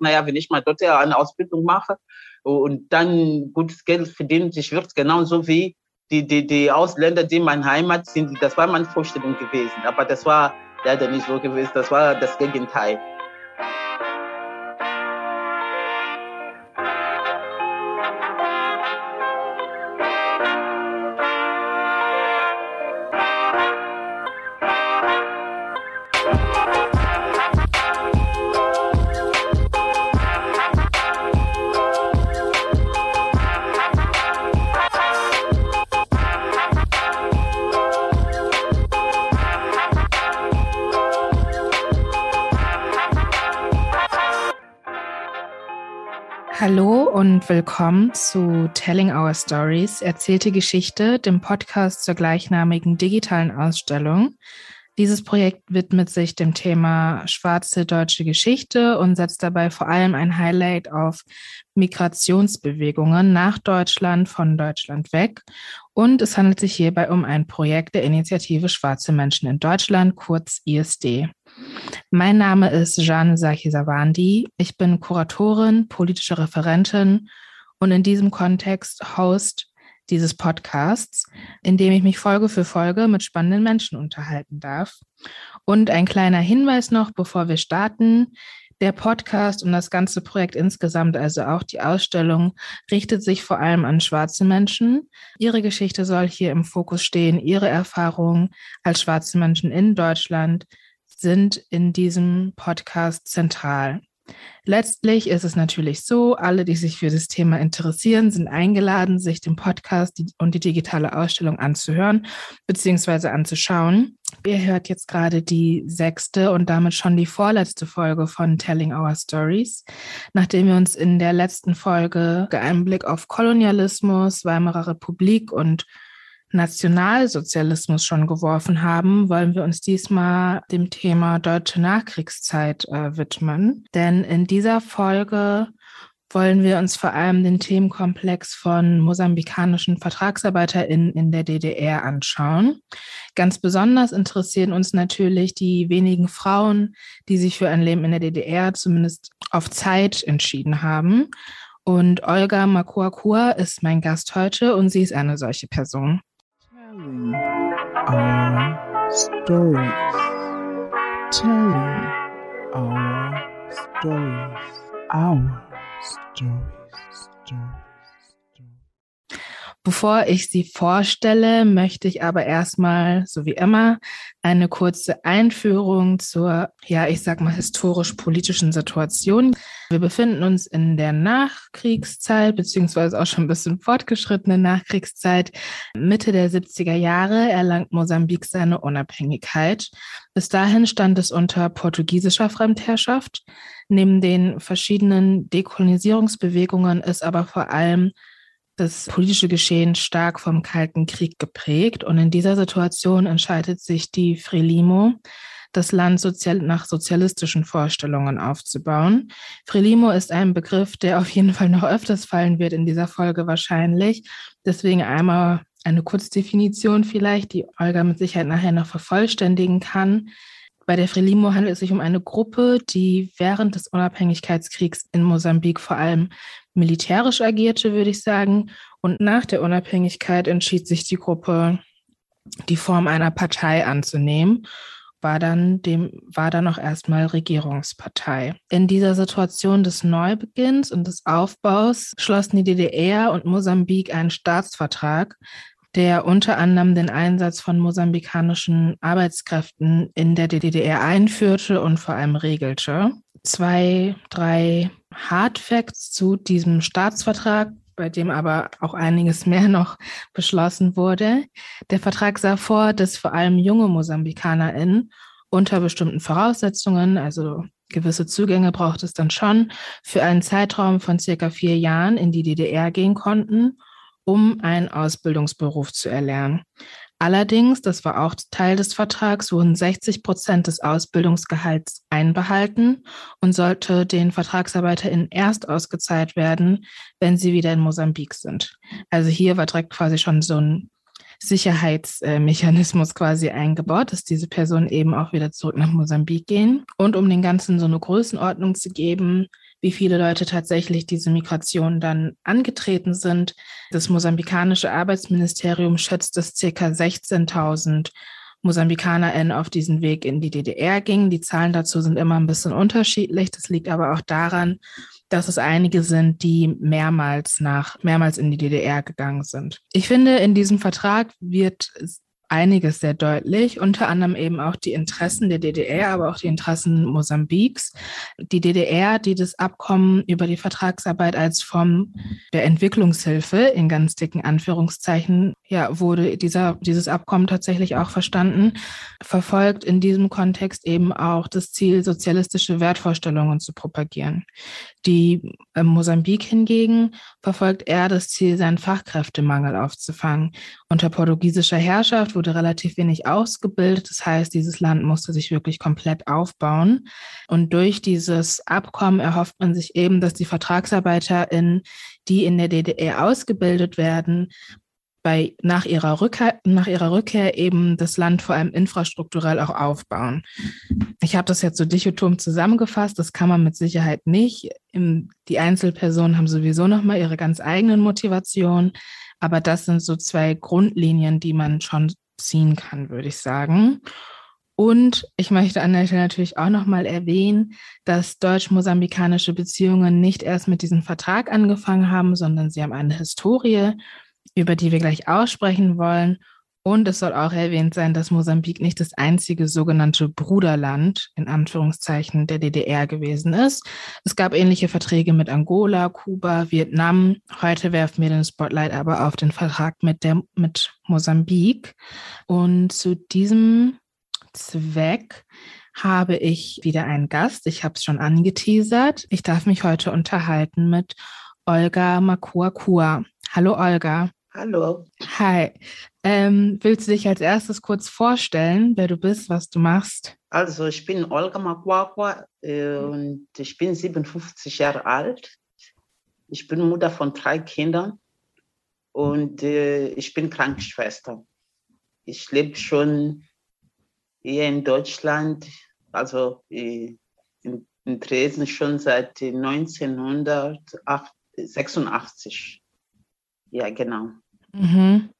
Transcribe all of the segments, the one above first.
naja, wenn ich mal dort eine Ausbildung mache und dann gutes Geld verdienen, ich würde genauso wie die, die, die Ausländer, die in meiner Heimat sind, das war meine Vorstellung gewesen. Aber das war leider nicht so gewesen, das war das Gegenteil. Willkommen zu Telling Our Stories, erzählte Geschichte, dem Podcast zur gleichnamigen digitalen Ausstellung. Dieses Projekt widmet sich dem Thema schwarze deutsche Geschichte und setzt dabei vor allem ein Highlight auf Migrationsbewegungen nach Deutschland, von Deutschland weg. Und es handelt sich hierbei um ein Projekt der Initiative Schwarze Menschen in Deutschland, kurz ISD. Mein Name ist Jeanne Sakisawandi. Ich bin Kuratorin, politische Referentin und in diesem Kontext Host dieses Podcasts, in dem ich mich Folge für Folge mit spannenden Menschen unterhalten darf. Und ein kleiner Hinweis noch, bevor wir starten. Der Podcast und das ganze Projekt insgesamt, also auch die Ausstellung, richtet sich vor allem an schwarze Menschen. Ihre Geschichte soll hier im Fokus stehen, ihre Erfahrungen als schwarze Menschen in Deutschland, sind in diesem Podcast zentral. Letztlich ist es natürlich so, alle, die sich für das Thema interessieren, sind eingeladen, sich den Podcast und die digitale Ausstellung anzuhören bzw. anzuschauen. Ihr hört jetzt gerade die sechste und damit schon die vorletzte Folge von Telling Our Stories. Nachdem wir uns in der letzten Folge einen Blick auf Kolonialismus, Weimarer Republik und Nationalsozialismus schon geworfen haben, wollen wir uns diesmal dem Thema deutsche Nachkriegszeit äh, widmen. Denn in dieser Folge wollen wir uns vor allem den Themenkomplex von mosambikanischen VertragsarbeiterInnen in der DDR anschauen. Ganz besonders interessieren uns natürlich die wenigen Frauen, die sich für ein Leben in der DDR zumindest auf Zeit entschieden haben. Und Olga Makuakua ist mein Gast heute und sie ist eine solche Person telling our stories, telling our stories, our stories, stories. Bevor ich sie vorstelle, möchte ich aber erstmal, so wie immer, eine kurze Einführung zur, ja, ich sag mal, historisch-politischen Situation. Wir befinden uns in der Nachkriegszeit, beziehungsweise auch schon ein bisschen fortgeschrittene Nachkriegszeit. Mitte der 70er Jahre erlangt Mosambik seine Unabhängigkeit. Bis dahin stand es unter portugiesischer Fremdherrschaft. Neben den verschiedenen Dekolonisierungsbewegungen ist aber vor allem das politische Geschehen stark vom Kalten Krieg geprägt. Und in dieser Situation entscheidet sich die Frelimo, das Land sozial nach sozialistischen Vorstellungen aufzubauen. Frelimo ist ein Begriff, der auf jeden Fall noch öfters fallen wird in dieser Folge wahrscheinlich. Deswegen einmal eine Kurzdefinition vielleicht, die Olga mit Sicherheit nachher noch vervollständigen kann. Bei der Frelimo handelt es sich um eine Gruppe, die während des Unabhängigkeitskriegs in Mosambik vor allem militärisch agierte, würde ich sagen. Und nach der Unabhängigkeit entschied sich die Gruppe, die Form einer Partei anzunehmen war dann dem war dann auch erstmal Regierungspartei. In dieser Situation des Neubeginns und des Aufbaus schlossen die DDR und Mosambik einen Staatsvertrag, der unter anderem den Einsatz von mosambikanischen Arbeitskräften in der DDR einführte und vor allem regelte. Zwei, drei Hard Facts zu diesem Staatsvertrag, bei dem aber auch einiges mehr noch beschlossen wurde. Der Vertrag sah vor, dass vor allem junge MosambikanerInnen unter bestimmten Voraussetzungen, also gewisse Zugänge braucht es dann schon, für einen Zeitraum von circa vier Jahren in die DDR gehen konnten, um einen Ausbildungsberuf zu erlernen. Allerdings, das war auch Teil des Vertrags, wurden 60 Prozent des Ausbildungsgehalts einbehalten und sollte den VertragsarbeiterInnen erst ausgezahlt werden, wenn sie wieder in Mosambik sind. Also hier war direkt quasi schon so ein Sicherheitsmechanismus quasi eingebaut, dass diese Personen eben auch wieder zurück nach Mosambik gehen. Und um den Ganzen so eine Größenordnung zu geben, wie viele Leute tatsächlich diese Migration dann angetreten sind. Das mosambikanische Arbeitsministerium schätzt, dass circa 16.000 MosambikanerInnen auf diesen Weg in die DDR gingen. Die Zahlen dazu sind immer ein bisschen unterschiedlich. Das liegt aber auch daran, dass es einige sind, die mehrmals nach, mehrmals in die DDR gegangen sind. Ich finde, in diesem Vertrag wird einiges sehr deutlich, unter anderem eben auch die Interessen der DDR, aber auch die Interessen Mosambiks. Die DDR, die das Abkommen über die Vertragsarbeit als Form der Entwicklungshilfe in ganz dicken Anführungszeichen, ja, wurde dieser, dieses Abkommen tatsächlich auch verstanden, verfolgt in diesem Kontext eben auch das Ziel, sozialistische Wertvorstellungen zu propagieren. Die äh, Mosambik hingegen verfolgt eher das Ziel, seinen Fachkräftemangel aufzufangen. Unter portugiesischer Herrschaft wurde relativ wenig ausgebildet. Das heißt, dieses Land musste sich wirklich komplett aufbauen. Und durch dieses Abkommen erhofft man sich eben, dass die VertragsarbeiterInnen, die in der DDR ausgebildet werden, bei, nach, ihrer Rückkehr, nach ihrer Rückkehr eben das Land vor allem infrastrukturell auch aufbauen. Ich habe das jetzt so dichotom zusammengefasst, das kann man mit Sicherheit nicht. die Einzelpersonen haben sowieso nochmal ihre ganz eigenen Motivationen, aber das sind so zwei Grundlinien, die man schon ziehen kann, würde ich sagen. Und ich möchte an der Stelle natürlich auch nochmal erwähnen, dass deutsch-mosambikanische Beziehungen nicht erst mit diesem Vertrag angefangen haben, sondern sie haben eine Historie über die wir gleich aussprechen wollen. Und es soll auch erwähnt sein, dass Mosambik nicht das einzige sogenannte Bruderland in Anführungszeichen der DDR gewesen ist. Es gab ähnliche Verträge mit Angola, Kuba, Vietnam. Heute werfen wir den Spotlight aber auf den Vertrag mit, der, mit Mosambik. Und zu diesem Zweck habe ich wieder einen Gast. Ich habe es schon angeteasert. Ich darf mich heute unterhalten mit Olga Makuakua. Hallo Olga. Hallo. Hi. Ähm, willst du dich als erstes kurz vorstellen, wer du bist, was du machst? Also ich bin Olga Makwakwa äh, und ich bin 57 Jahre alt. Ich bin Mutter von drei Kindern und äh, ich bin Krankenschwester. Ich lebe schon hier in Deutschland, also äh, in, in Dresden schon seit 1986. Ja, genau. Mhm.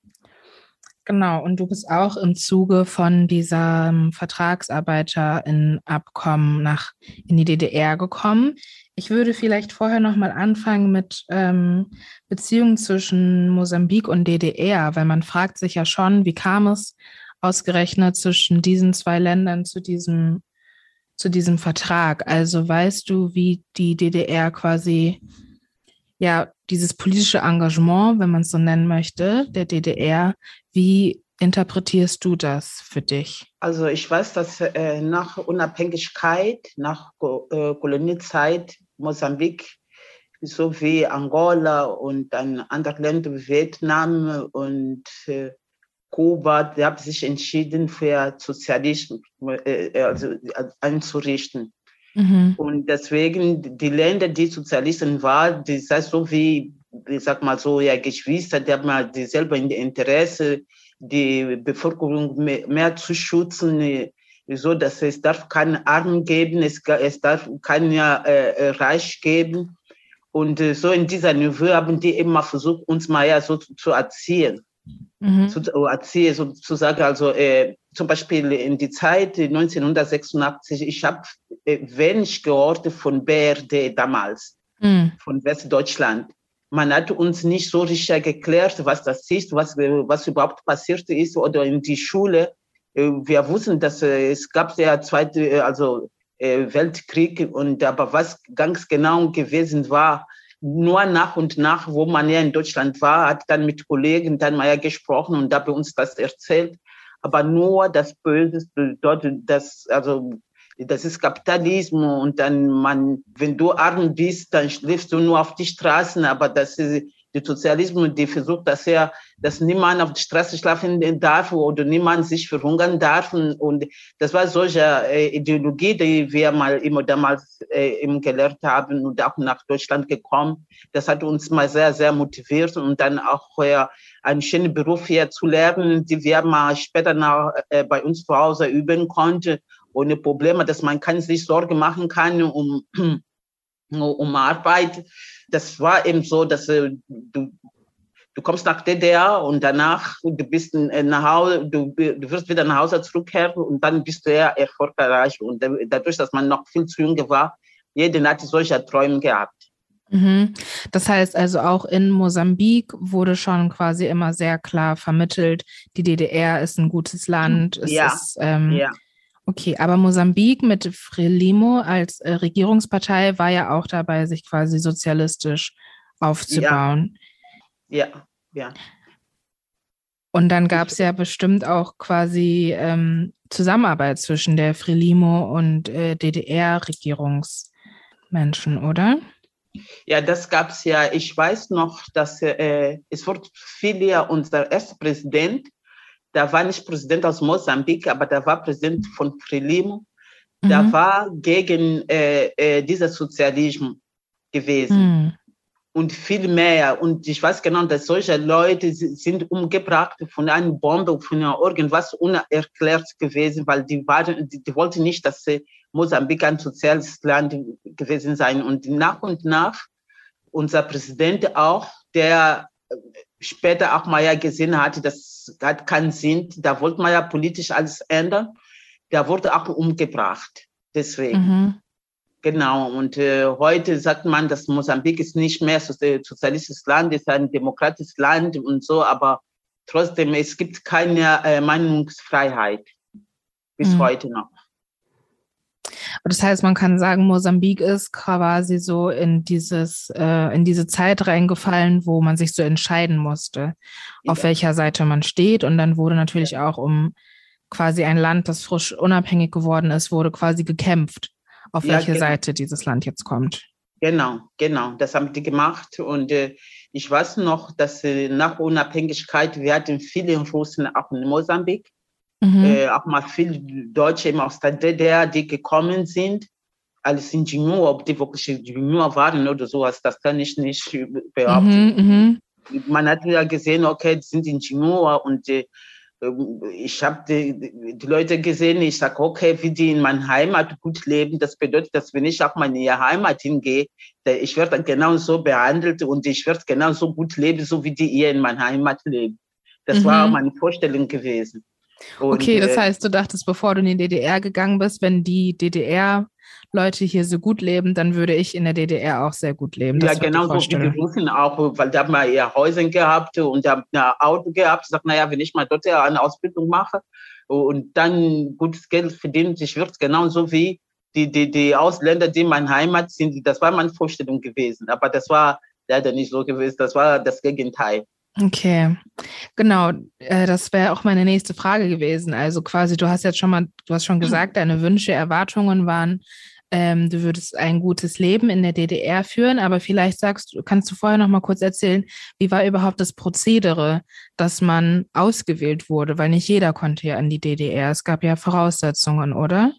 Genau, und du bist auch im Zuge von diesem Vertragsarbeiter in Abkommen nach in die DDR gekommen. Ich würde vielleicht vorher noch mal anfangen mit ähm, Beziehungen zwischen Mosambik und DDR, weil man fragt sich ja schon, wie kam es ausgerechnet zwischen diesen zwei Ländern zu diesem zu diesem Vertrag? Also weißt du, wie die DDR quasi ja dieses politische Engagement, wenn man es so nennen möchte, der DDR, wie interpretierst du das für dich? Also ich weiß, dass äh, nach Unabhängigkeit, nach äh, Koloniezeit Mosambik sowie Angola und dann andere Länder wie Vietnam und äh, Kuba, die haben sich entschieden für Sozialismus äh, also, einzurichten. Mhm. Und deswegen die Länder, die Sozialisten waren, das heißt so wie, ich sag mal so, ja, Geschwister, die haben halt dieselbe Interesse, die Bevölkerung mehr, mehr zu schützen, so dass es darf keinen Arm geben, es, es darf keinen äh, Reich geben. Und äh, so in dieser Niveau haben die immer versucht, uns mal ja so zu, zu erziehen mhm. zu erzählen, sozusagen, also äh, zum Beispiel in die Zeit 1986, ich habe äh, wenig gehört von BRD damals, mhm. von Westdeutschland. Man hat uns nicht so richtig geklärt, was das ist, was, was überhaupt passiert ist oder in die Schule. Äh, wir wussten, dass äh, es gab der zweite, äh, also Weltkrieg und aber was ganz genau gewesen war, nur nach und nach, wo man ja in Deutschland war, hat dann mit Kollegen dann mal ja gesprochen und da bei uns das erzählt. Aber nur das Böse bedeutet, dass, also, das ist Kapitalismus und dann man, wenn du arm bist, dann schläfst du nur auf die Straßen, aber das ist, der Sozialismus, die versucht, dass er, dass niemand auf der Straße schlafen darf oder niemand sich verhungern darf. Und das war solche äh, Ideologie, die wir mal immer damals äh, eben gelernt haben und auch nach Deutschland gekommen. Das hat uns mal sehr, sehr motiviert und dann auch äh, einen schönen Beruf hier zu lernen, die wir mal später nach, äh, bei uns zu Hause üben konnten ohne Probleme, dass man keine sich Sorge machen kann um um Arbeit. Das war eben so, dass äh, du, du kommst nach DDR und danach du bist nach Hause, du, du wirst wieder nach Hause zurückkehren und dann bist du eher erfolgreich. Und dadurch, dass man noch viel zu jung war, jeder hat solche Träume gehabt. Mhm. Das heißt also auch in Mosambik wurde schon quasi immer sehr klar vermittelt, die DDR ist ein gutes Land. Es ja. Ist, ähm, ja. Okay, aber Mosambik mit Frelimo als äh, Regierungspartei war ja auch dabei, sich quasi sozialistisch aufzubauen. Ja, ja. ja. Und dann gab es ja bestimmt auch quasi ähm, Zusammenarbeit zwischen der Frelimo und äh, DDR-Regierungsmenschen, oder? Ja, das gab es ja. Ich weiß noch, dass äh, es wurde viel ja unser erster Präsident, der war nicht Präsident aus Mosambik, aber der war Präsident von Frelimo. Mhm. Der war gegen äh, äh, diesen Sozialismus gewesen. Mhm. Und viel mehr. Und ich weiß genau, dass solche Leute sind umgebracht von einer Bombe, von irgendwas unerklärt gewesen, weil die, waren, die, die wollten nicht, dass Mosambik ein soziales Land gewesen sein. Und nach und nach unser Präsident auch, der später auch mal ja gesehen hat, das hat keinen Sinn, da wollte man ja politisch alles ändern, der wurde auch umgebracht. Deswegen. Mhm. Genau, und äh, heute sagt man, dass Mosambik ist nicht mehr ein sozialistisches Land, ist ein demokratisches Land und so, aber trotzdem, es gibt keine äh, Meinungsfreiheit bis mhm. heute noch. Das heißt, man kann sagen, Mosambik ist quasi so in dieses, äh, in diese Zeit reingefallen, wo man sich so entscheiden musste, ja. auf welcher Seite man steht. Und dann wurde natürlich ja. auch um quasi ein Land, das frisch unabhängig geworden ist, wurde quasi gekämpft, auf ja, welche genau. Seite dieses Land jetzt kommt. Genau, genau, das haben die gemacht. Und äh, ich weiß noch, dass äh, nach Unabhängigkeit, wir hatten viele Russen auch in Mosambik. Mhm. Äh, auch mal viele Deutsche aus der DDR, die gekommen sind, als Ingenieur, ob die wirklich Ingenieur waren oder sowas, das kann ich nicht behaupten. Mhm, mhm. Man hat ja gesehen, okay, die sind Ingenieur und äh, ich habe die, die, Leute gesehen, ich sage, okay, wie die in meiner Heimat gut leben, das bedeutet, dass wenn ich auch mal in ihre Heimat hingehe, ich werde genauso behandelt und ich werde genauso gut leben, so wie die hier in meiner Heimat leben. Das mhm. war meine Vorstellung gewesen. Und, okay, das äh, heißt, du dachtest, bevor du in die DDR gegangen bist, wenn die DDR-Leute hier so gut leben, dann würde ich in der DDR auch sehr gut leben. Das ja, genau so wie die Russen auch, weil da haben wir ihr Häuser gehabt und da haben ein Auto gehabt. Ich sage, naja, wenn ich mal dort eine Ausbildung mache und dann gutes Geld verdiene, ich würde genauso wie die, die, die Ausländer, die in meiner Heimat sind. Das war meine Vorstellung gewesen. Aber das war leider nicht so gewesen. Das war das Gegenteil. Okay, genau. Äh, das wäre auch meine nächste Frage gewesen. Also quasi, du hast jetzt schon mal, du hast schon mhm. gesagt, deine Wünsche, Erwartungen waren, ähm, du würdest ein gutes Leben in der DDR führen, aber vielleicht sagst du, kannst du vorher noch mal kurz erzählen, wie war überhaupt das Prozedere, dass man ausgewählt wurde, weil nicht jeder konnte ja an die DDR. Es gab ja Voraussetzungen, oder?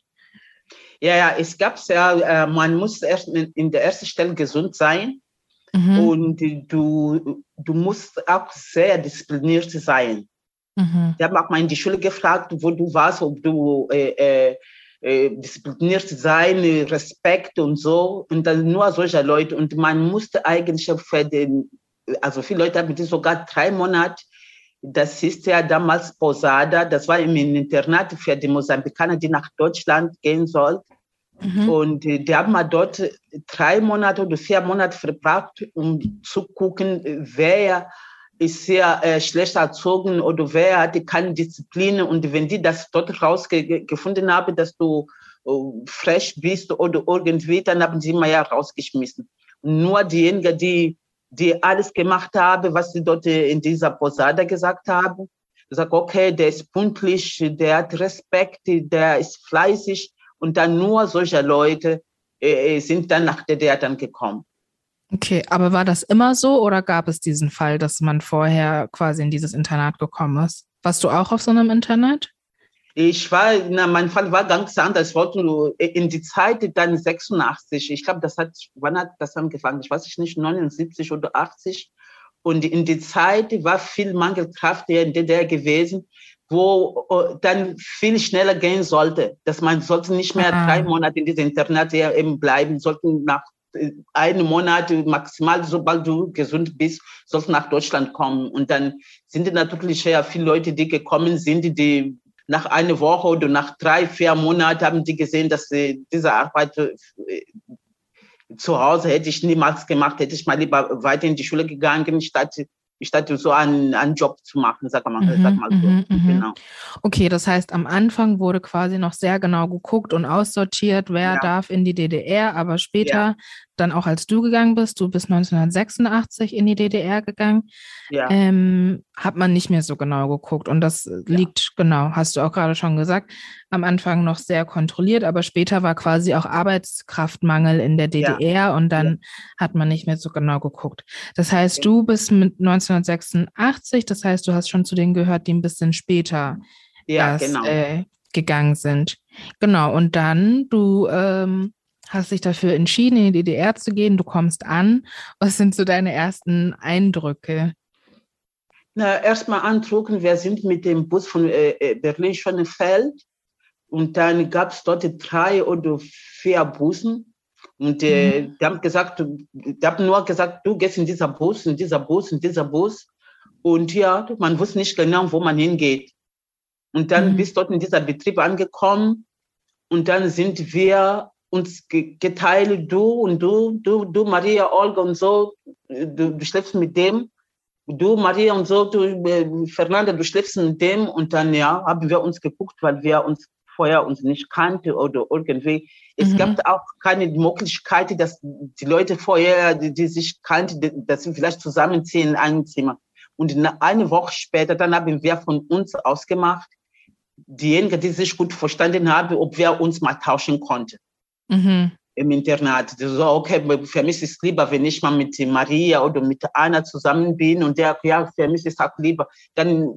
Ja, ja, es gab ja, äh, man muss erst in der ersten Stelle gesund sein. Mhm. Und du, du musst auch sehr diszipliniert sein. Mhm. Ich habe auch mal in die Schule gefragt, wo du warst, ob du äh, äh, äh, diszipliniert sein, Respekt und so. Und dann nur solche Leute. Und man musste eigentlich für den, also viele Leute haben sogar drei Monate das ist ja damals Posada, das war im Internat für die Mosambikaner, die nach Deutschland gehen sollten. Mhm. Und äh, die haben dort drei Monate oder vier Monate verbracht, um zu gucken, wer ist sehr äh, schlecht erzogen oder wer hat keine Disziplin. Und wenn die das dort rausgefunden haben, dass du äh, frech bist oder irgendwie, dann haben sie mal ja rausgeschmissen. Und nur diejenigen, die, die alles gemacht haben, was sie dort in dieser Posada gesagt haben, gesagt, okay, der ist pünktlich, der hat Respekt, der ist fleißig, und dann nur solche Leute äh, äh sind dann nach DDR dann gekommen. Okay, aber war das immer so oder gab es diesen Fall, dass man vorher quasi in dieses Internat gekommen ist? Warst du auch auf so einem Internat? Ich war, na, mein Fall war ganz anders. Wollte in die Zeit dann 86. Ich glaube, das hat, wann hat das angefangen? Ich weiß nicht, 79 oder 80. Und in die Zeit war viel Mangelkraft hier in DDR gewesen wo äh, dann viel schneller gehen sollte. Dass man sollte nicht mehr Aha. drei Monate in diesem Internat eben bleiben, sollten nach einen Monat maximal, sobald du gesund bist, sollst nach Deutschland kommen. Und dann sind natürlich ja viele Leute, die gekommen sind, die nach einer Woche oder nach drei, vier Monaten haben die gesehen, dass sie diese Arbeit äh, zu Hause hätte ich niemals gemacht, hätte ich mal lieber weiter in die Schule gegangen, statt statt so einen, einen Job zu machen, sag mal, mhm, sag mal so. Mhm, mhm, genau. Okay, das heißt, am Anfang wurde quasi noch sehr genau geguckt und aussortiert, wer ja. darf in die DDR, aber später ja dann auch als du gegangen bist, du bist 1986 in die DDR gegangen, ja. ähm, hat man nicht mehr so genau geguckt. Und das liegt, ja. genau, hast du auch gerade schon gesagt, am Anfang noch sehr kontrolliert, aber später war quasi auch Arbeitskraftmangel in der DDR ja. und dann hat man nicht mehr so genau geguckt. Das heißt, du bist mit 1986, das heißt, du hast schon zu denen gehört, die ein bisschen später erst, genau. äh, gegangen sind. Genau, und dann, du ähm, hast dich dafür entschieden, in die DDR zu gehen. Du kommst an. Was sind so deine ersten Eindrücke? Na, erstmal andrucken, wir sind mit dem Bus von äh, äh Berlin-Schönefeld und dann gab es dort drei oder vier Bussen. Und äh, mhm. die haben gesagt, die haben nur gesagt, du gehst in dieser Bus, in dieser Bus, in dieser Bus. Und ja, man wusste nicht genau, wo man hingeht. Und dann mhm. bist dort in dieser Betrieb angekommen. Und dann sind wir uns geteilt, du und du, du, du, Maria, Olga und so, du, du schläfst mit dem, du, Maria und so, du, äh, Fernanda, du schläfst mit dem und dann, ja, haben wir uns geguckt, weil wir uns vorher uns nicht kannten oder irgendwie. Es mhm. gab auch keine Möglichkeit, dass die Leute vorher, die, die sich kannten, dass sie vielleicht zusammenziehen in einem Zimmer. Und eine Woche später, dann haben wir von uns ausgemacht, diejenigen, die sich gut verstanden haben, ob wir uns mal tauschen konnten mhm. im Internat. So, okay, für mich ist es lieber, wenn ich mal mit Maria oder mit Anna zusammen bin und der, ja, für mich ist es auch lieber. Dann,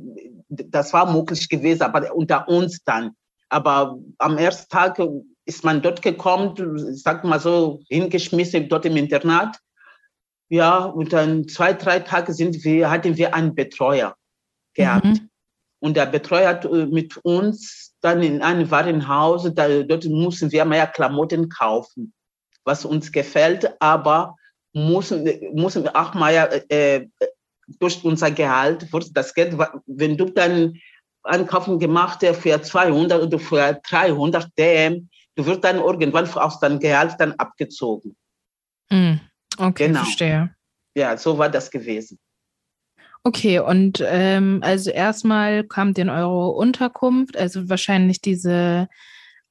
das war möglich gewesen, aber unter uns dann. Aber am ersten Tag ist man dort gekommen, sag mal so, hingeschmissen dort im Internat. Ja, und dann zwei, drei Tage sind wir, hatten wir einen Betreuer gehabt. Mhm. Und der Betreuer hat äh, mit uns dann in einem Warenhaus, da, dort mussten wir mehr Klamotten kaufen, was uns gefällt, aber müssen, müssen wir auch mal äh, durch unser Gehalt, das Geld, wenn du dann Einkaufen gemacht hast für 200 oder für 300 DM, du wirst dann irgendwann aus deinem Gehalt dann abgezogen. Mm, okay, genau. verstehe. Ja, so war das gewesen. Okay, und ähm, also erstmal kam in eure Unterkunft, also wahrscheinlich diese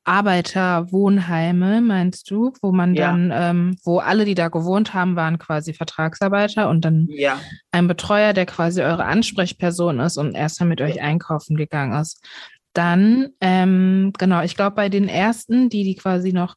Arbeiterwohnheime, meinst du, wo man ja. dann, ähm, wo alle, die da gewohnt haben, waren quasi Vertragsarbeiter und dann ja. ein Betreuer, der quasi eure Ansprechperson ist und erstmal mit euch einkaufen gegangen ist. Dann, ähm, genau, ich glaube, bei den ersten, die, die quasi noch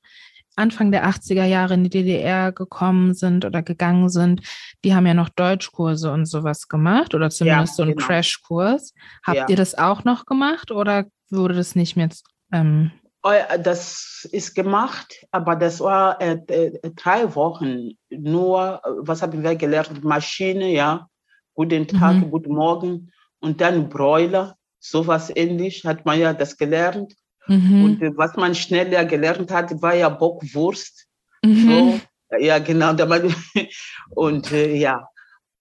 Anfang der 80er Jahre in die DDR gekommen sind oder gegangen sind, die haben ja noch Deutschkurse und sowas gemacht oder zumindest ja, so einen genau. Crashkurs. Habt ja. ihr das auch noch gemacht oder wurde das nicht mehr? Ähm oh das ist gemacht, aber das war äh, äh, drei Wochen. Nur, was haben wir gelernt? Maschine, ja. Guten Tag, mhm. guten Morgen. Und dann Broiler, sowas ähnlich hat man ja das gelernt. Mhm. Und äh, was man schneller gelernt hat, war ja Bockwurst. Mhm. So, ja, genau. Und äh, ja,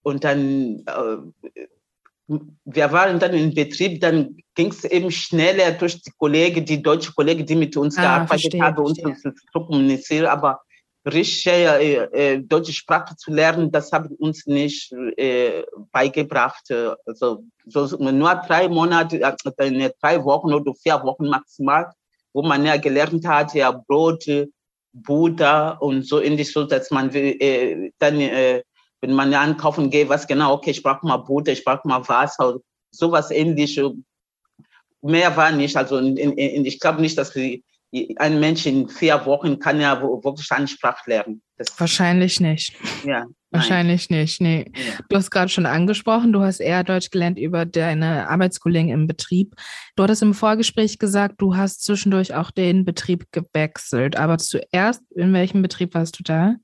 und dann, äh, wir waren dann im Betrieb, dann ging es eben schneller durch die Kollegen, die deutsche Kollegen, die mit uns ah, gearbeitet haben, uns zu kommunizieren. Aber richtig äh, äh, deutsche Sprache zu lernen, das haben uns nicht äh, beigebracht. Also so, nur drei Monate, äh, drei Wochen oder vier Wochen maximal, wo man ja gelernt hat, ja Brot, Butter und so ähnlich, so dass man äh, dann, äh, wenn man ja einkaufen geht, was genau, okay, ich brauche mal Butter, ich brauche mal Wasser, sowas ähnliches. Mehr war nicht. Also in, in, ich glaube nicht, dass die ein Mensch in vier Wochen kann ja wirklich eine Sprache lernen. Das Wahrscheinlich nicht. Ja. Wahrscheinlich nein. nicht. Nee. Ja. Du hast gerade schon angesprochen, du hast eher Deutsch gelernt über deine Arbeitskollegen im Betrieb. Du hattest im Vorgespräch gesagt, du hast zwischendurch auch den Betrieb gewechselt. Aber zuerst, in welchem Betrieb warst du da?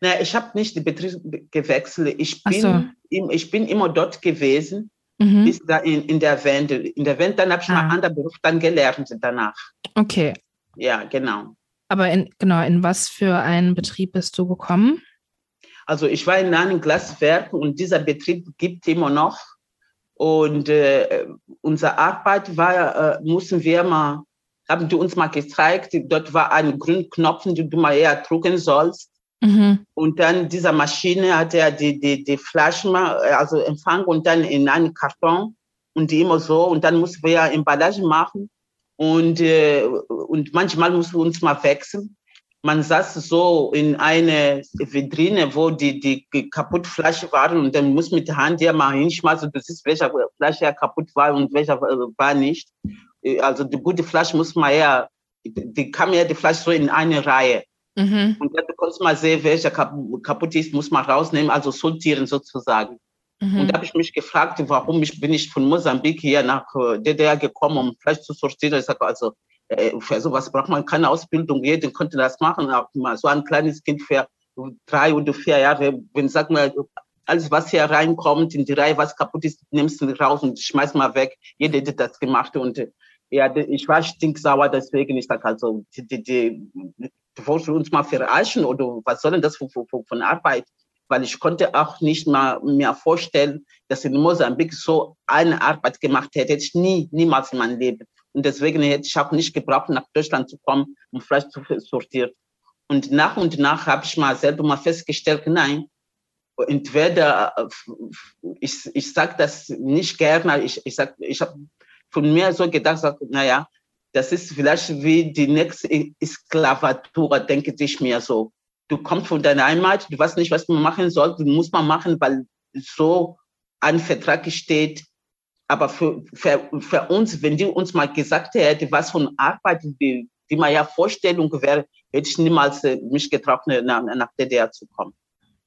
Na, ich habe nicht den Betrieb gewechselt. Ich bin, so. im, ich bin immer dort gewesen, mhm. bis da in, in der Wende. In der Wende, dann habe ich ah. mal einen anderen Beruf dann gelernt danach. Okay, ja, genau. Aber in, genau, in was für einen Betrieb bist du gekommen? Also ich war in einem Glaswerk und dieser Betrieb gibt immer noch. Und äh, unsere Arbeit war, äh, mussten wir mal, haben die uns mal gezeigt, dort war ein grüner Knopf, den du mal eher drücken sollst. Mhm. Und dann dieser Maschine hat er die, die, die Flaschen mal, also empfangen und dann in einen Karton und die immer so. Und dann mussten wir Emballage machen. Und, äh, und manchmal mussten wir uns mal wechseln. Man saß so in eine Vitrine, wo die, die kaputte Flasche waren und dann muss mit der Hand ja mal hinschmeißen, du siehst, welcher Flasche ja kaputt war und welcher war nicht. Also die gute Flasche muss man ja, die kam ja die Flasche so in eine Reihe. Mhm. Und dann konntest du mal sehen, welcher kaputt ist, muss man rausnehmen, also sortieren sozusagen. Mhm. Und da habe ich mich gefragt, warum ich, bin ich von Mosambik hier nach äh, DDR gekommen, um Fleisch zu sortieren. Ich sage, also äh, für sowas braucht man keine Ausbildung. Jeder konnte das machen. Aber so ein kleines Kind für drei oder vier Jahre, wenn sag mal, alles, was hier reinkommt in die Reihe, was kaputt ist, nimmst du raus und schmeißt mal weg. Jeder hat das gemacht und äh, ja, ich war stinksauer, deswegen ich sage also, die, die, die, die wolltest uns mal verarschen oder was soll denn das für, für, von Arbeit? Weil ich konnte auch nicht mal mir vorstellen, dass in Mosambik so eine Arbeit gemacht hätte. Hätte ich nie, niemals in meinem Leben. Und deswegen hätte ich auch nicht gebraucht, nach Deutschland zu kommen, um Fleisch zu sortieren. Und nach und nach habe ich mal selber mal festgestellt, nein, entweder, ich, ich sage das nicht gerne, ich, ich, ich habe von mir so gedacht, naja, das ist vielleicht wie die nächste Sklavatur, denke ich mir so. Du kommst von deiner Heimat, du weißt nicht, was man machen soll, du musst man machen, weil so ein Vertrag steht, aber für, für, für uns, wenn die uns mal gesagt hätte, was von Arbeit, die, die man ja Vorstellung wäre, hätte ich niemals äh, mich getraut, nach, nach DDR zu kommen.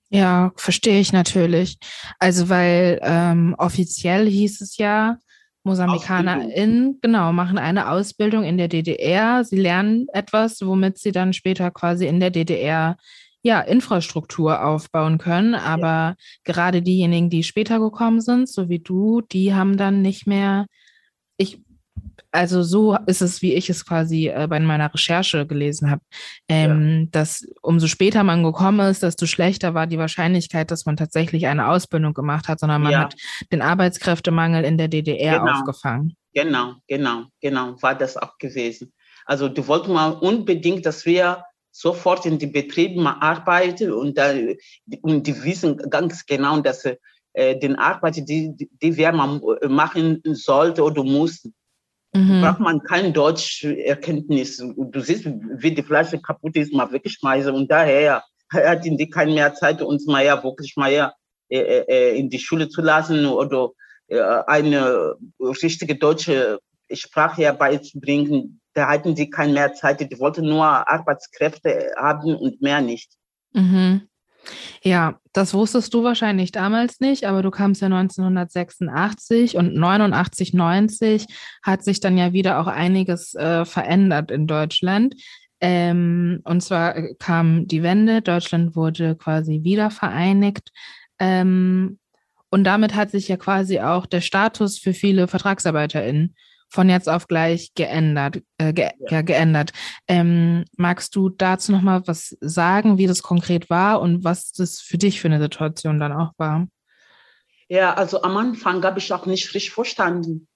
Ja, verstehe ich natürlich. Also, weil ähm, offiziell hieß es ja, MosambikanerInnen, genau, machen eine Ausbildung in der DDR. Sie lernen etwas, womit sie dann später quasi in der DDR ja, Infrastruktur aufbauen können. Aber ja. gerade diejenigen, die später gekommen sind, so wie du, die haben dann nicht mehr, ich, also so ist es, wie ich es quasi äh, bei meiner Recherche gelesen habe, ähm, ja. dass umso später man gekommen ist, desto schlechter war die Wahrscheinlichkeit, dass man tatsächlich eine Ausbildung gemacht hat, sondern man ja. hat den Arbeitskräftemangel in der DDR genau. aufgefangen. Genau, genau, genau, war das auch gewesen. Also du wolltest mal unbedingt, dass wir sofort in die Betriebe mal arbeiten und, da, und die wissen ganz genau, dass äh, den Arbeit, die, die wir mal machen sollte oder mussten, mhm. braucht man kein Deutscherkenntnis. Du siehst, wie die Flasche kaputt ist, mal wegschmeißen und daher hatten die keine mehr Zeit, uns mal ja wirklich mal ja, äh, äh, in die Schule zu lassen oder äh, eine richtige deutsche Sprache herbeizubringen da hatten sie keine mehr Zeit, die wollten nur Arbeitskräfte haben und mehr nicht. Mhm. Ja, das wusstest du wahrscheinlich damals nicht, aber du kamst ja 1986 und 89, 90 hat sich dann ja wieder auch einiges äh, verändert in Deutschland. Ähm, und zwar äh, kam die Wende, Deutschland wurde quasi wieder vereinigt. Ähm, und damit hat sich ja quasi auch der Status für viele VertragsarbeiterInnen von jetzt auf gleich geändert. Äh, ge ja. geändert. Ähm, magst du dazu noch mal was sagen, wie das konkret war und was das für dich für eine Situation dann auch war? Ja, also am Anfang habe ich auch nicht richtig verstanden.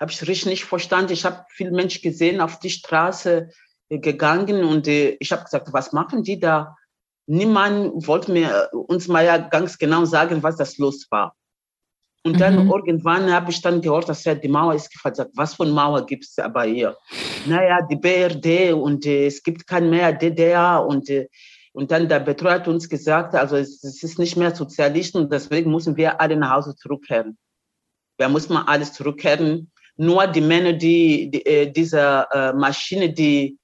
Habe ich richtig nicht verstanden. Ich habe viele Menschen gesehen auf die Straße äh, gegangen und äh, ich habe gesagt, was machen die da? Niemand wollte mir äh, uns mal ja ganz genau sagen, was das los war. Und dann mhm. irgendwann habe ich dann gehört, dass ja die Mauer ist gefallen. Was für eine Mauer gibt es aber hier? Naja, die BRD und äh, es gibt kein mehr DDR und äh, und dann der Betreuer hat uns gesagt, also es, es ist nicht mehr Sozialisten und deswegen müssen wir alle nach Hause zurückkehren. Wir müssen alles zurückkehren. Nur die Männer, die, die äh, diese äh, Maschine, die,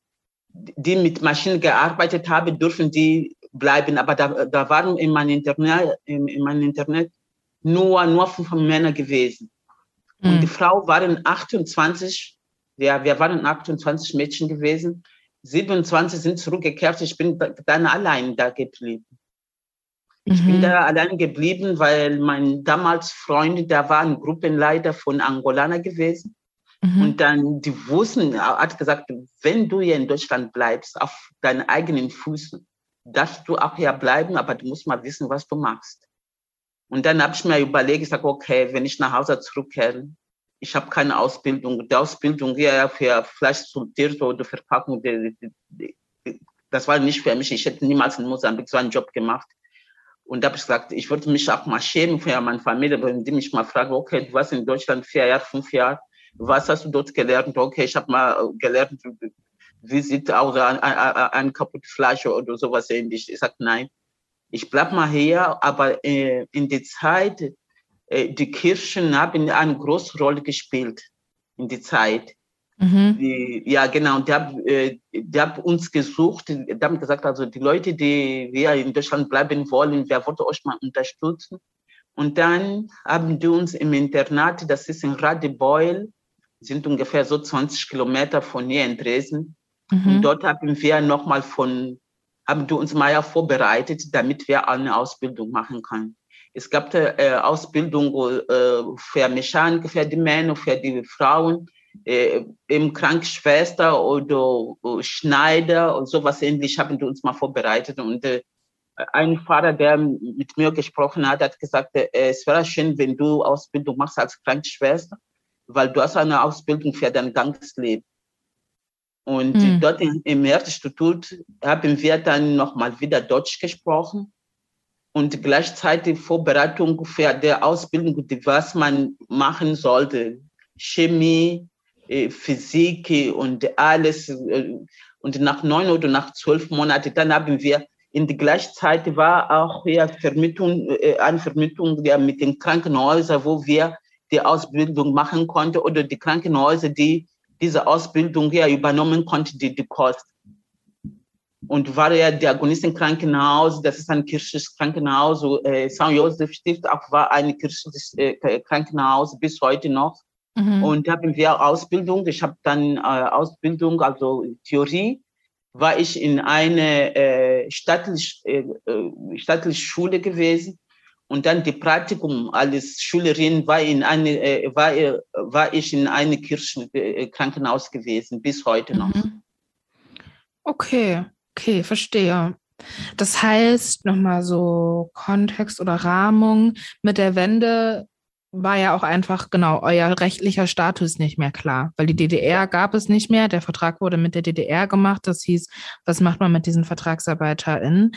die mit Maschinen gearbeitet haben, dürfen die bleiben. Aber da, da waren in meinem Internet, in, in meinem Internet nur, nur fünf Männer gewesen. Mhm. Und die Frau waren 28, ja, wir waren 28 Mädchen gewesen. 27 sind zurückgekehrt. Ich bin dann allein da geblieben. Ich bin mhm. da allein geblieben, weil mein damals Freund, der war ein Gruppenleiter von Angolaner gewesen. Mhm. Und dann, die wussten, hat gesagt, wenn du hier in Deutschland bleibst, auf deinen eigenen Füßen, darfst du auch hier bleiben, aber du musst mal wissen, was du machst. Und dann habe ich mir überlegt, ich sage, okay, wenn ich nach Hause zurückkehre, ich habe keine Ausbildung. Die Ausbildung hier für Fleischsortierte oder Verpackung, die, die, die, das war nicht für mich. Ich hätte niemals in Mosambik so einen Job gemacht. Und da habe ich gesagt, ich würde mich auch mal schämen für meine Familie, wenn die mich mal fragen, okay, du warst in Deutschland vier Jahre, fünf Jahre, was hast du dort gelernt? Okay, ich habe mal gelernt, wie sieht auch ein, ein, ein kaputtes Fleisch oder sowas ähnlich. Ich sage, nein, ich bleib mal hier, aber äh, in der Zeit, äh, die Kirchen haben eine große Rolle gespielt in der Zeit. Mhm. Die, ja, genau. Die haben, äh, die haben uns gesucht. Die haben gesagt, also die Leute, die wir in Deutschland bleiben wollen, wer wollte euch mal unterstützen? Und dann haben die uns im Internat, das ist in Radebeul, sind ungefähr so 20 Kilometer von hier in Dresden. Mhm. Und dort haben wir nochmal von, haben die uns mal ja vorbereitet, damit wir eine Ausbildung machen können. Es gab äh, Ausbildung äh, für Mechaniker, für die Männer, für die Frauen, äh, im Krankenschwester oder äh, Schneider und sowas ähnlich haben die uns mal vorbereitet. Und äh, ein Vater, der mit mir gesprochen hat, hat gesagt, äh, es wäre schön, wenn du Ausbildung machst als Krankenschwester weil du hast eine Ausbildung für dein ganzes Leben. Und mhm. dort im, im Institut haben wir dann nochmal wieder Deutsch gesprochen und gleichzeitig Vorbereitung für die Ausbildung, was man machen sollte. Chemie, äh, Physik und alles. Äh, und nach neun oder nach zwölf Monaten, dann haben wir in der gleichen Zeit war auch hier Vermietung, äh, eine Vermietung ja, mit den Krankenhäusern, wo wir die Ausbildung machen konnte oder die Krankenhäuser, die diese Ausbildung hier übernommen konnten, die, die Kosten. Und war ja Diagonistenkrankenhaus, das ist ein kirchliches Krankenhaus, so, äh, St. Josef Stift auch war ein kirchliches äh, Krankenhaus bis heute noch. Mhm. Und da haben wir Ausbildung. Ich habe dann äh, Ausbildung, also Theorie, war ich in eine äh, staatliche, äh, äh staatliche Schule gewesen und dann die Praktikum als Schülerin war, in eine, äh, war, äh, war ich in einem Kirchenkrankenhaus äh, gewesen, bis heute noch. Mhm. Okay, okay, verstehe. Das heißt, nochmal so Kontext oder Rahmung mit der Wende war ja auch einfach genau euer rechtlicher Status nicht mehr klar, weil die DDR gab es nicht mehr. Der Vertrag wurde mit der DDR gemacht. Das hieß, was macht man mit diesen VertragsarbeiterInnen?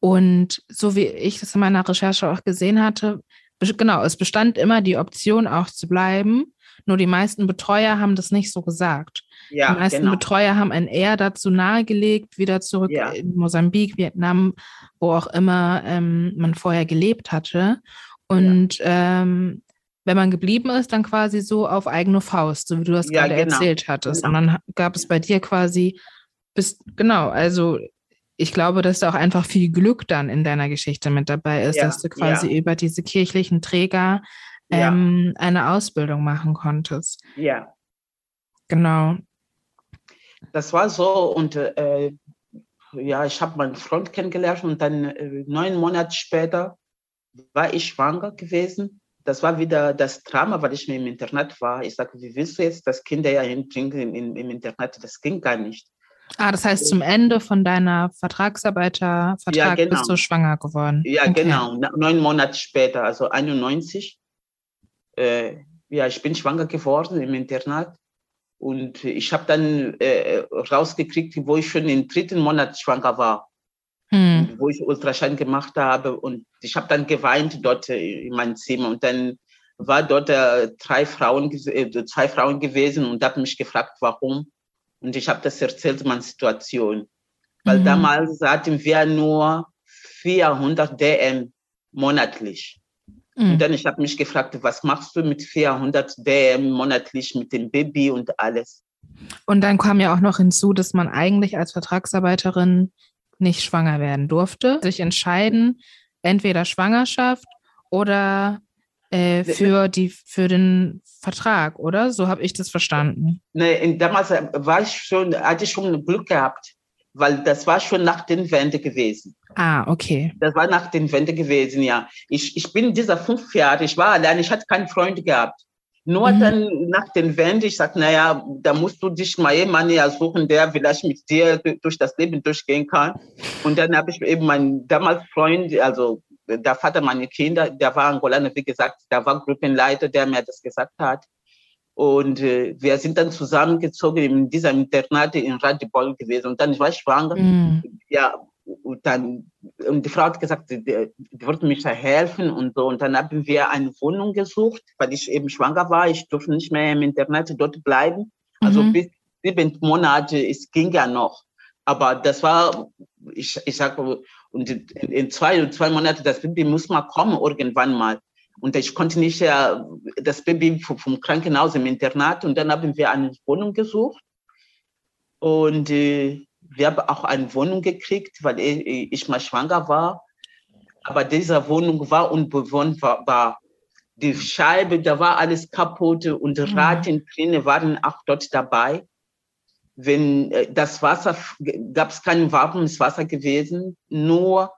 Und so wie ich das in meiner Recherche auch gesehen hatte, genau, es bestand immer die Option auch zu bleiben. Nur die meisten Betreuer haben das nicht so gesagt. Ja, die meisten genau. Betreuer haben einen eher dazu nahegelegt, wieder zurück ja. in Mosambik, Vietnam, wo auch immer ähm, man vorher gelebt hatte. Und ja. ähm, wenn man geblieben ist, dann quasi so auf eigene Faust, so wie du das ja, gerade genau. erzählt hattest. Genau. Und dann gab es bei dir quasi bis, genau, also ich glaube, dass da auch einfach viel Glück dann in deiner Geschichte mit dabei ist, ja, dass du quasi ja. über diese kirchlichen Träger ähm, ja. eine Ausbildung machen konntest. Ja. Genau. Das war so und äh, ja, ich habe meinen Freund kennengelernt und dann äh, neun Monate später war ich schwanger gewesen. Das war wieder das Drama, weil ich mir im Internat war. Ich sagte, wie willst du jetzt das Kind ja hinbringen im, im Internat? Das ging gar nicht. Ah, das heißt, zum Ende von deiner Vertragsarbeitervertrag ja, genau. bist du schwanger geworden. Ja, okay. genau. Neun Monate später, also 91. Äh, ja, ich bin schwanger geworden im Internat. Und ich habe dann äh, rausgekriegt, wo ich schon im dritten Monat schwanger war. Hm. Wo ich Ultraschall gemacht habe. Und ich habe dann geweint dort in meinem Zimmer. Und dann war dort äh, drei Frauen, äh, zwei Frauen gewesen und habe mich gefragt, warum. Und ich habe das erzählt, meine Situation. Weil mhm. damals hatten wir nur 400 DM monatlich. Mhm. Und dann ich habe mich gefragt, was machst du mit 400 DM monatlich mit dem Baby und alles? Und dann kam ja auch noch hinzu, dass man eigentlich als Vertragsarbeiterin nicht schwanger werden durfte. Sich entscheiden, entweder Schwangerschaft oder äh, für, die, für den Vertrag, oder? So habe ich das verstanden. Nee, damals äh, war ich schon, hatte ich schon Glück gehabt, weil das war schon nach den Wende gewesen. Ah, okay. Das war nach den Wende gewesen, ja. Ich, ich bin dieser fünf Jahre, ich war allein, ich hatte keinen Freund gehabt. Nur mhm. dann nach den Wende, ich sagte, naja, da musst du dich mal jemanden ja suchen, der vielleicht mit dir durch das Leben durchgehen kann. Und dann habe ich eben meinen damals Freund, also der Vater meiner Kinder, der war Angolaner, wie gesagt, der war Gruppenleiter, der mir das gesagt hat. Und äh, wir sind dann zusammengezogen in diesem Internat in Radibol gewesen. Und dann war ich schwanger. Mhm. Ja, und dann, und die Frau hat gesagt, die, die wollte mich da helfen und so. Und dann haben wir eine Wohnung gesucht, weil ich eben schwanger war. Ich durfte nicht mehr im Internat dort bleiben. Also mhm. bis sieben Monate, es ging ja noch. Aber das war, ich, ich sage, und in, zwei, zwei Monaten, das Baby muss mal kommen irgendwann mal. Und ich konnte nicht äh, das Baby vom, Krankenhaus im Internat. Und dann haben wir eine Wohnung gesucht. Und äh, wir haben auch eine Wohnung gekriegt, weil ich, ich mal schwanger war. Aber diese Wohnung war unbewohnbar. Die Scheibe, da war alles kaputt und mhm. Ratten drinnen waren auch dort dabei. Wenn äh, das Wasser, gab es kein warmes Wasser gewesen, nur,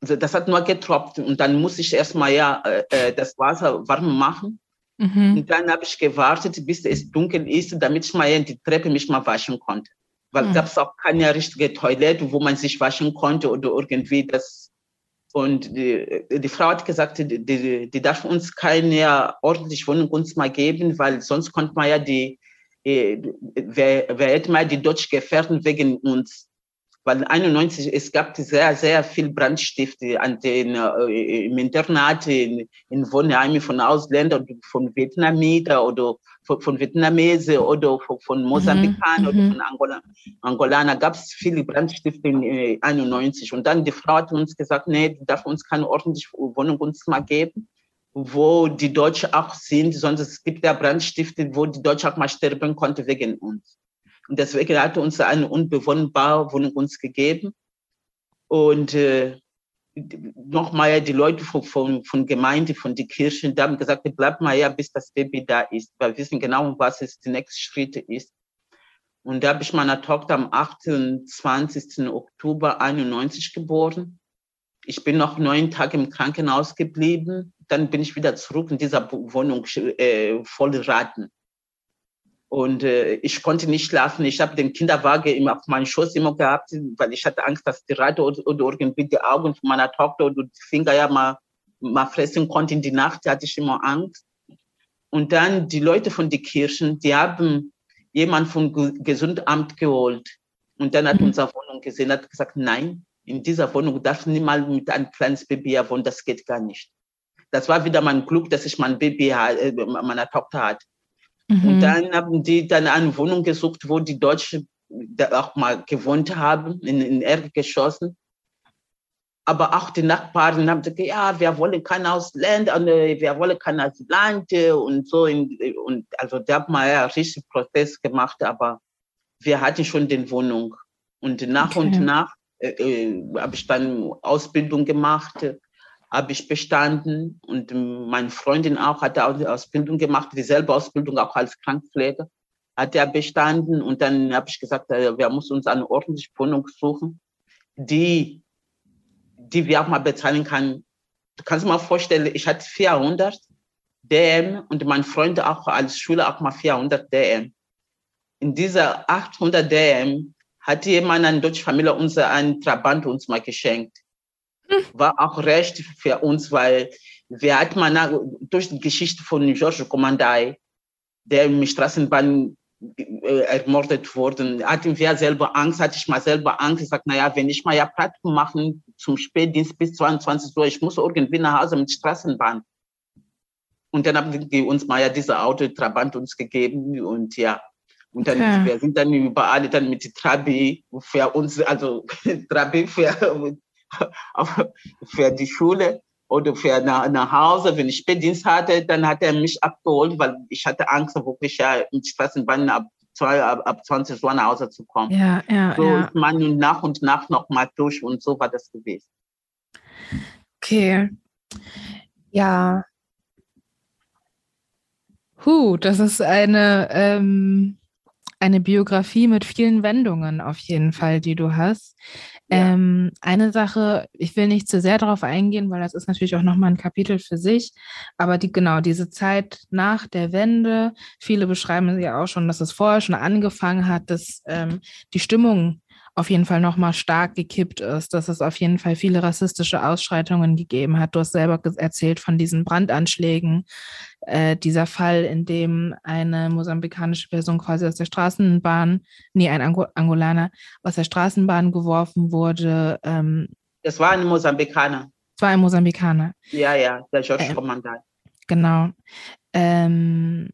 also das hat nur getropft und dann muss ich erstmal ja äh, äh, das Wasser warm machen. Mhm. Und dann habe ich gewartet, bis es dunkel ist, damit ich mal in die Treppe mich mal waschen konnte weil mhm. gab es auch keine richtige Toilette, wo man sich waschen konnte oder irgendwie das. Und die, die Frau hat gesagt, die, die, die darf uns keine ordentliche Wohnung uns mal geben, weil sonst konnte man ja die, wer, wer hätte mal die Deutsch gefährden wegen uns weil 91 es gab sehr sehr viel Brandstifte an den äh, im Internat in, in Wohnheimen von Ausländern von Vietnamiter oder von, von Vietnamesen oder von, von Mosambikanern mhm. oder mhm. von Angola, Angolaner gab es viele Brandstifte in äh, 91 und dann die Frau hat uns gesagt, nee, du darfst uns keine ordentliche Wohnung uns mal geben wo die Deutschen auch sind, sonst es gibt ja Brandstifte, wo die Deutschen auch mal sterben konnten wegen uns. Und deswegen hat uns eine unbewohnbare Wohnung uns gegeben. Und äh, nochmal die Leute von, von, von Gemeinde, von den Kirchen, die haben gesagt, bleib mal ja, bis das Baby da ist. Wir wissen genau, was es die nächsten Schritte ist. Und da habe ich meine Tochter am 28. Oktober 91 geboren. Ich bin noch neun Tage im Krankenhaus geblieben. Dann bin ich wieder zurück in dieser Wohnung äh, voll raten. Und äh, ich konnte nicht schlafen. Ich habe den Kinderwagen immer auf meinen Schoß immer gehabt, weil ich hatte Angst, dass die Rate oder, oder irgendwie die Augen von meiner Tochter oder die Finger ja mal, mal fressen konnten in die Nacht. Da hatte ich immer Angst. Und dann die Leute von den Kirchen, die haben jemand vom Gesundamt geholt. Und dann hat mhm. unsere Wohnung gesehen, hat gesagt, nein, in dieser Wohnung darf niemand mit einem kleinen Baby wohnen, das geht gar nicht. Das war wieder mein Glück, dass ich mein Baby, äh, meiner Tochter hatte. Mhm. Und dann haben die dann eine Wohnung gesucht, wo die Deutschen auch mal gewohnt haben, in, in Erdgeschossen. Aber auch die Nachbarn haben gesagt, ja, wir wollen kein Ausländer, wir wollen kein Asylant und so. Und also da haben wir ja richtig Protest gemacht, aber wir hatten schon die Wohnung. Und nach okay. und nach äh, äh, habe ich dann Ausbildung gemacht habe ich bestanden und meine Freundin auch hat auch Ausbildung gemacht, dieselbe Ausbildung auch als Krankenpfleger hat er bestanden und dann habe ich gesagt, äh, wir müssen uns eine ordentliche Wohnung suchen, die, die wir auch mal bezahlen kann. Du kannst dir mal vorstellen, ich hatte 400 DM und mein Freund auch als Schüler auch mal 400 DM. In dieser 800 DM hat jemand, eine deutsche Familie, uns einen Trabant uns mal geschenkt war auch recht für uns, weil wir hatten mal durch die Geschichte von George Commandai, der im Straßenbahn äh, ermordet wurde, hatten wir selber Angst, hatte ich mal selber Angst. Ich sagte, naja, wenn ich mal ja Praktikum machen zum Spätdienst bis 22 Uhr, ich muss irgendwie nach Hause mit Straßenbahn. Und dann haben die uns mal ja diese Auto Trabant uns gegeben und ja. Und dann, okay. wir sind dann überall dann mit Trabi für uns, also Trabi für für die Schule oder für nach, nach Hause. Wenn ich Spätdienst hatte, dann hat er mich abgeholt, weil ich hatte Angst, wirklich ja mit Straßenbahn ab, zwei, ab, ab 20 Uhr nach Hause zu kommen. Ja, ja, so ja. ist man nach und nach noch mal durch und so war das gewesen. Okay. Ja. Huh, das ist eine, ähm, eine Biografie mit vielen Wendungen auf jeden Fall, die du hast. Ja. Ähm, eine Sache, ich will nicht zu sehr darauf eingehen, weil das ist natürlich auch nochmal ein Kapitel für sich, aber die, genau, diese Zeit nach der Wende, viele beschreiben sie ja auch schon, dass es vorher schon angefangen hat, dass ähm, die Stimmung auf jeden Fall nochmal stark gekippt ist, dass es auf jeden Fall viele rassistische Ausschreitungen gegeben hat. Du hast selber erzählt von diesen Brandanschlägen, äh, dieser Fall, in dem eine mosambikanische Person quasi aus der Straßenbahn, nee, ein Angol Angolaner aus der Straßenbahn geworfen wurde. Ähm, das war ein Mosambikaner. Das war ein Mosambikaner. Ja, ja, der George äh, Kommandant. Genau. Ähm,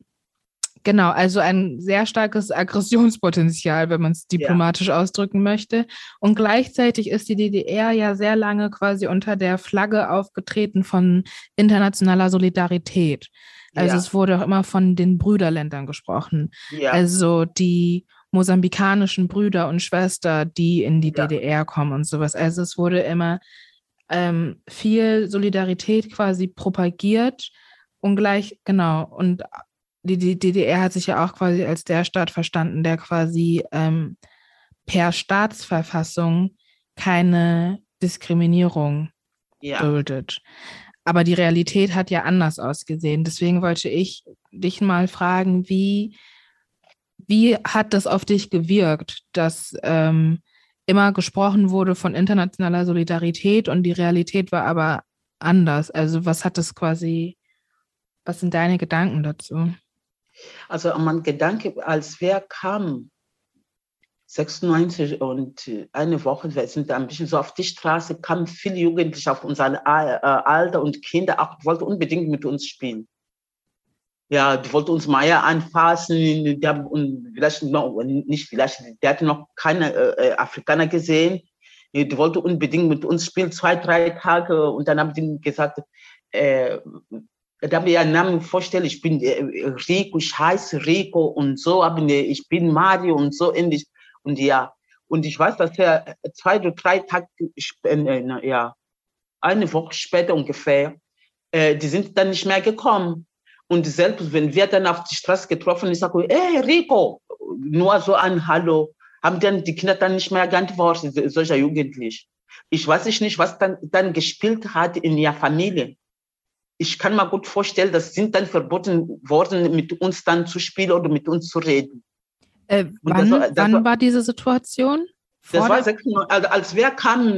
Genau, also ein sehr starkes Aggressionspotenzial, wenn man es diplomatisch ja. ausdrücken möchte. Und gleichzeitig ist die DDR ja sehr lange quasi unter der Flagge aufgetreten von internationaler Solidarität. Also ja. es wurde auch immer von den Brüderländern gesprochen. Ja. Also die mosambikanischen Brüder und Schwester, die in die DDR kommen und sowas. Also es wurde immer ähm, viel Solidarität quasi propagiert und gleich, genau, und die, die DDR hat sich ja auch quasi als der Staat verstanden, der quasi ähm, per Staatsverfassung keine Diskriminierung ja. duldet. Aber die Realität hat ja anders ausgesehen. Deswegen wollte ich dich mal fragen, wie, wie hat das auf dich gewirkt, dass ähm, immer gesprochen wurde von internationaler Solidarität und die Realität war aber anders? Also was hat das quasi, was sind deine Gedanken dazu? Also mein Gedanke, als wir kamen, 96 und eine Woche, wir sind ein bisschen so auf die Straße, kamen viele Jugendliche auf unser äh, Alter und Kinder auch, wollten unbedingt mit uns spielen. Ja, die wollten uns Maya anfassen, die haben, und vielleicht noch, nicht vielleicht, der hatte noch keine äh, äh Afrikaner gesehen. Die wollten unbedingt mit uns spielen, zwei, drei Tage. Und dann haben die gesagt, äh, da mir einen Namen vorstellen, ich bin äh, Rico, ich heiße Rico und so, aber ich bin Mario und so ähnlich. Und ja, und ich weiß, dass er zwei oder drei Tage, äh, ja, eine Woche später ungefähr, äh, die sind dann nicht mehr gekommen. Und selbst wenn wir dann auf die Straße getroffen, ich sage, hey Rico, nur so ein Hallo, haben dann die Kinder dann nicht mehr geantwortet, solcher Jugendlich. Ich weiß nicht, was dann, dann gespielt hat in ihrer Familie ich kann mir gut vorstellen, das sind dann verboten worden, mit uns dann zu spielen oder mit uns zu reden. Äh, wann, das, das wann war, war diese Situation? Das war sechs, also als wir kamen,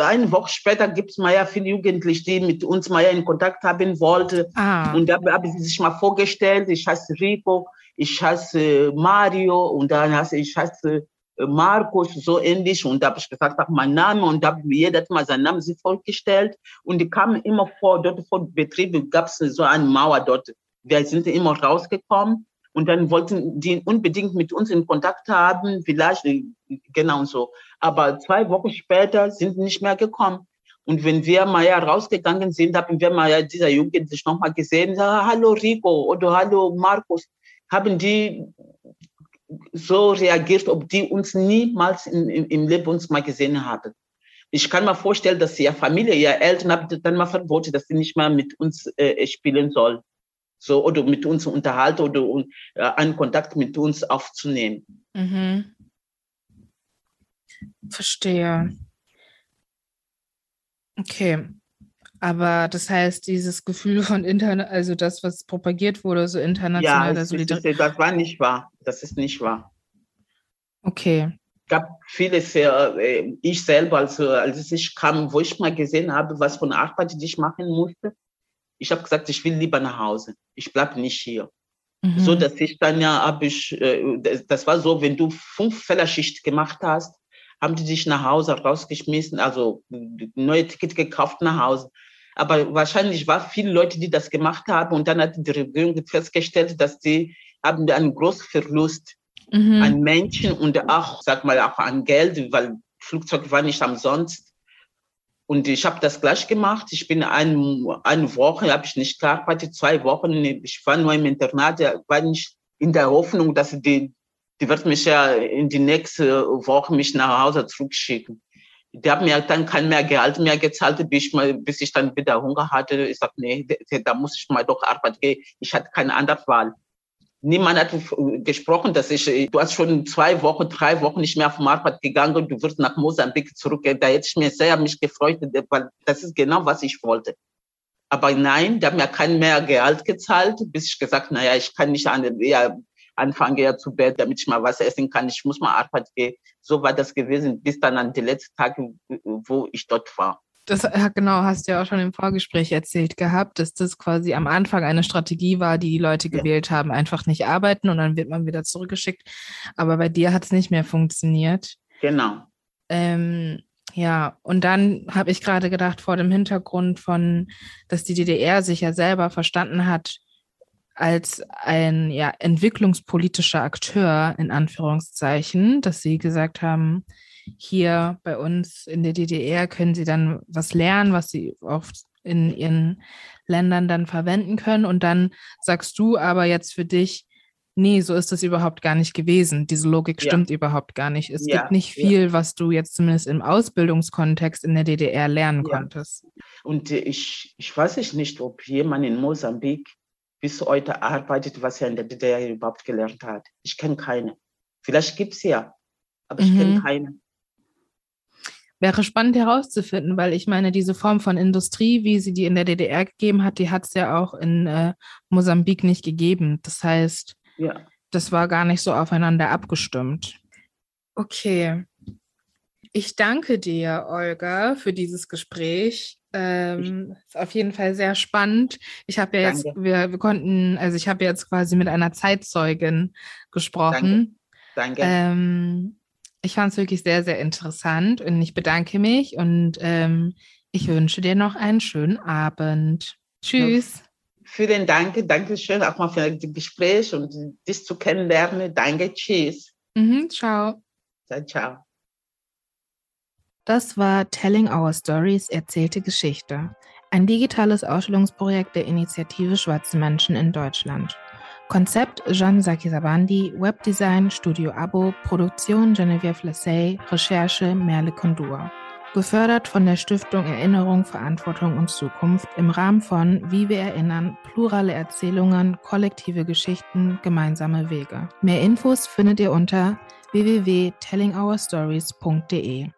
eine Woche später gibt es mal ja viele Jugendliche, die mit uns mal ja in Kontakt haben wollten. Ah. Und da haben sie sich mal vorgestellt, ich heiße Rico, ich heiße Mario und dann heiße ich heiße Markus, so ähnlich. Und da habe ich gesagt, sag mein Name und habe jeder mal seinen Namen sich vorgestellt. Und die kamen immer vor, dort vor Betrieb gab es so eine Mauer dort. Wir sind immer rausgekommen und dann wollten die unbedingt mit uns in Kontakt haben, vielleicht, genau so. Aber zwei Wochen später sind nicht mehr gekommen. Und wenn wir mal ja rausgegangen sind, haben wir mal ja dieser Jugendliche nochmal gesehen, hallo Rico oder hallo Markus, haben die so reagiert, ob die uns niemals in, in, im Leben uns mal gesehen haben. Ich kann mir vorstellen, dass ihre Familie, ihre Eltern haben dann mal verboten, dass sie nicht mal mit uns äh, spielen soll. So, oder mit uns unterhalten oder äh, einen Kontakt mit uns aufzunehmen. Mhm. Verstehe. Okay. Aber das heißt, dieses Gefühl von internet, also das, was propagiert wurde, so international ja, Solidarität. Das war nicht wahr. Das ist nicht wahr. Okay. Es gab vieles, äh, ich selber, also als ich kam, wo ich mal gesehen habe, was von Arbeit ich machen musste, ich habe gesagt, ich will lieber nach Hause. Ich bleibe nicht hier. Mhm. So, dass ich dann ja, habe ich, äh, das, das war so, wenn du fünf Fellerschicht gemacht hast, haben die dich nach Hause rausgeschmissen, also neue Ticket gekauft nach Hause. Aber wahrscheinlich war viele Leute, die das gemacht haben und dann hat die Regierung festgestellt, dass sie haben einen großen Verlust mhm. an Menschen und auch, sag mal, auch an Geld, weil Flugzeug war nicht umsonst. Und ich habe das gleich gemacht. Ich bin ein, eine Woche, habe ich nicht gearbeitet, zwei Wochen. Ich war nur im Internat, war nicht in der Hoffnung, dass die, die wird mich ja in die nächste Woche mich nach Hause zurückschicken die haben mir dann kein mehr Gehalt mehr gezahlt, bis ich, mal, bis ich dann wieder Hunger hatte. Ich sagte, nee, da muss ich mal doch arbeiten gehen. Ich hatte keine andere Wahl. Niemand hat gesprochen, dass ich, du hast schon zwei Wochen, drei Wochen nicht mehr vom Arbeit gegangen du wirst nach Mosambik zurückgehen. Da hätte ich mir sehr mich gefreut, weil das ist genau, was ich wollte. Aber nein, die haben ja kein mehr Gehalt gezahlt, bis ich gesagt, naja, ich kann nicht an, ja, anfangen ja zu Bett, damit ich mal was essen kann. Ich muss mal Arbeit gehen. So war das gewesen, bis dann an die letzten Tage, wo ich dort war. Das genau, hast du ja auch schon im Vorgespräch erzählt gehabt, dass das quasi am Anfang eine Strategie war, die die Leute ja. gewählt haben, einfach nicht arbeiten und dann wird man wieder zurückgeschickt. Aber bei dir hat es nicht mehr funktioniert. Genau. Ähm, ja, und dann habe ich gerade gedacht, vor dem Hintergrund von, dass die DDR sich ja selber verstanden hat als ein ja, entwicklungspolitischer Akteur in Anführungszeichen, dass sie gesagt haben, hier bei uns in der DDR können sie dann was lernen, was sie oft in ihren Ländern dann verwenden können. Und dann sagst du aber jetzt für dich, nee, so ist das überhaupt gar nicht gewesen. Diese Logik ja. stimmt überhaupt gar nicht. Es ja, gibt nicht viel, ja. was du jetzt zumindest im Ausbildungskontext in der DDR lernen konntest. Und ich, ich weiß nicht, ob jemand in Mosambik bis heute arbeitet, was er in der DDR überhaupt gelernt hat. Ich kenne keine. Vielleicht gibt es ja, aber ich mhm. kenne keine. Wäre spannend herauszufinden, weil ich meine, diese Form von Industrie, wie sie die in der DDR gegeben hat, die hat es ja auch in äh, Mosambik nicht gegeben. Das heißt, ja. das war gar nicht so aufeinander abgestimmt. Okay. Ich danke dir, Olga, für dieses Gespräch. Ähm, ist auf jeden Fall sehr spannend. Ich habe ja jetzt, wir, wir konnten, also ich habe jetzt quasi mit einer Zeitzeugin gesprochen. Danke. Danke. Ähm, ich fand es wirklich sehr, sehr interessant und ich bedanke mich und ähm, ich wünsche dir noch einen schönen Abend. Tschüss. Vielen Dank. Dankeschön auch mal für das Gespräch und dich zu kennenlernen. Danke. Tschüss. Mhm, ciao. Ciao, ciao. Das war Telling Our Stories erzählte Geschichte, ein digitales Ausstellungsprojekt der Initiative Schwarze Menschen in Deutschland. Konzept Jean Sakisabandi, Webdesign Studio Abo, Produktion Geneviève Lassay, Recherche Merle Kondur. Gefördert von der Stiftung Erinnerung, Verantwortung und Zukunft im Rahmen von Wie wir erinnern, plurale Erzählungen, kollektive Geschichten, gemeinsame Wege. Mehr Infos findet ihr unter www.tellingourstories.de.